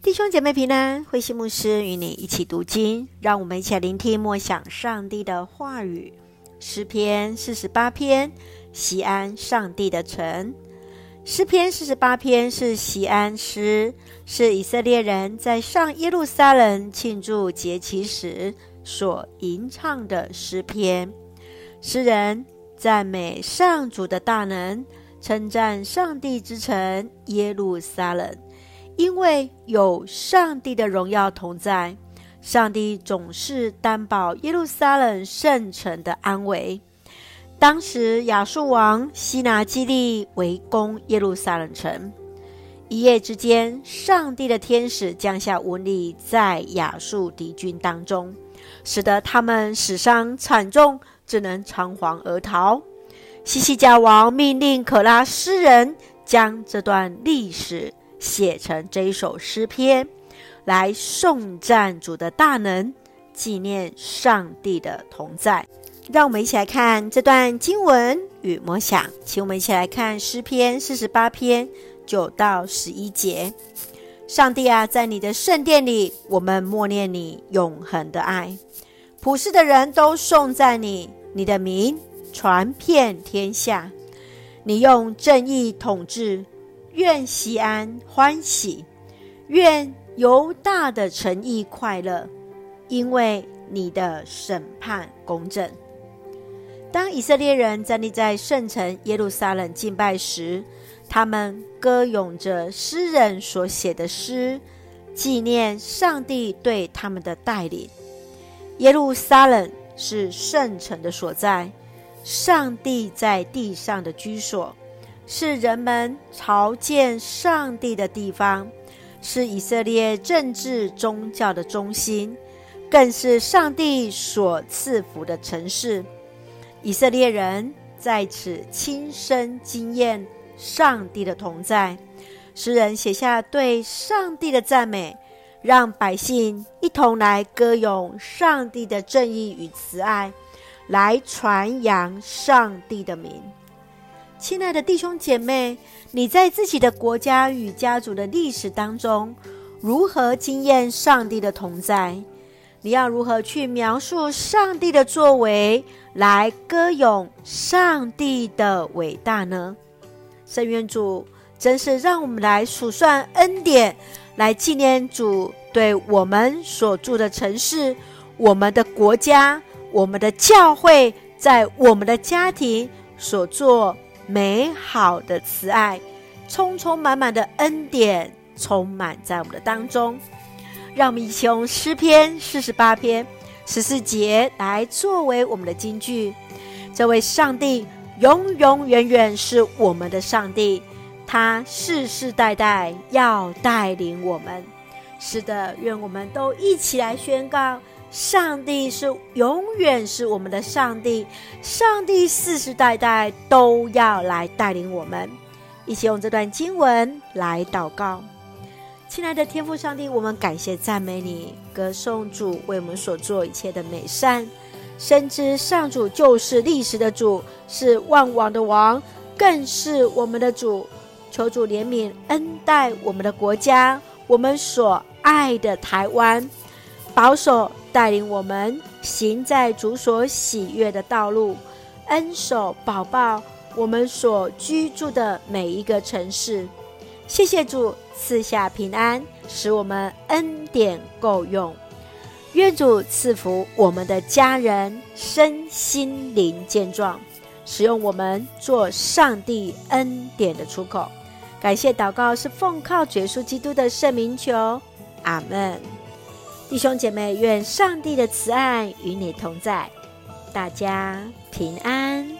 弟兄姐妹平安，慧馨牧师与你一起读经，让我们一起来聆听默想上帝的话语。诗篇四十八篇，锡安上帝的城。诗篇四十八篇是锡安诗，是以色列人在上耶路撒冷庆祝节期时所吟唱的诗篇。诗人赞美上主的大能，称赞上帝之城耶路撒冷。因为有上帝的荣耀同在，上帝总是担保耶路撒冷圣城的安危。当时亚述王西拿基立围攻耶路撒冷城，一夜之间，上帝的天使降下瘟疫在亚述敌军当中，使得他们死伤惨重，只能仓皇而逃。西西家王命令可拉斯人将这段历史。写成这一首诗篇，来颂赞主的大能，纪念上帝的同在。让我们一起来看这段经文与默想，请我们一起来看诗篇四十八篇九到十一节。上帝啊，在你的圣殿里，我们默念你永恒的爱，普世的人都颂赞你，你的名传遍天下，你用正义统治。愿西安欢喜，愿犹大的诚意快乐，因为你的审判公正。当以色列人站立在圣城耶路撒冷敬拜时，他们歌咏着诗人所写的诗，纪念上帝对他们的带领。耶路撒冷是圣城的所在，上帝在地上的居所。是人们朝见上帝的地方，是以色列政治宗教的中心，更是上帝所赐福的城市。以色列人在此亲身经验上帝的同在。诗人写下对上帝的赞美，让百姓一同来歌咏上帝的正义与慈爱，来传扬上帝的名。亲爱的弟兄姐妹，你在自己的国家与家族的历史当中，如何经验上帝的同在？你要如何去描述上帝的作为，来歌咏上帝的伟大呢？圣愿主真是让我们来数算恩典，来纪念主对我们所住的城市、我们的国家、我们的教会，在我们的家庭所做。美好的慈爱，充充满满的恩典，充满在我们的当中。让我们一起用诗篇四十八篇十四节来作为我们的金句。这位上帝永永远远是我们的上帝，他世世代代要带领我们。是的，愿我们都一起来宣告。上帝是永远是我们的上帝，上帝世世代代都要来带领我们，一起用这段经文来祷告。亲爱的天父上帝，我们感谢赞美你，歌颂主为我们所做一切的美善，深知上主就是历史的主，是万王的王，更是我们的主。求主怜悯恩待我们的国家，我们所爱的台湾，保守。带领我们行在主所喜悦的道路，恩守保抱我们所居住的每一个城市。谢谢主赐下平安，使我们恩典够用。愿主赐福我们的家人身心灵健壮，使用我们做上帝恩典的出口。感谢祷告是奉靠耶稣基督的圣名求，阿门。弟兄姐妹，愿上帝的慈爱与你同在，大家平安。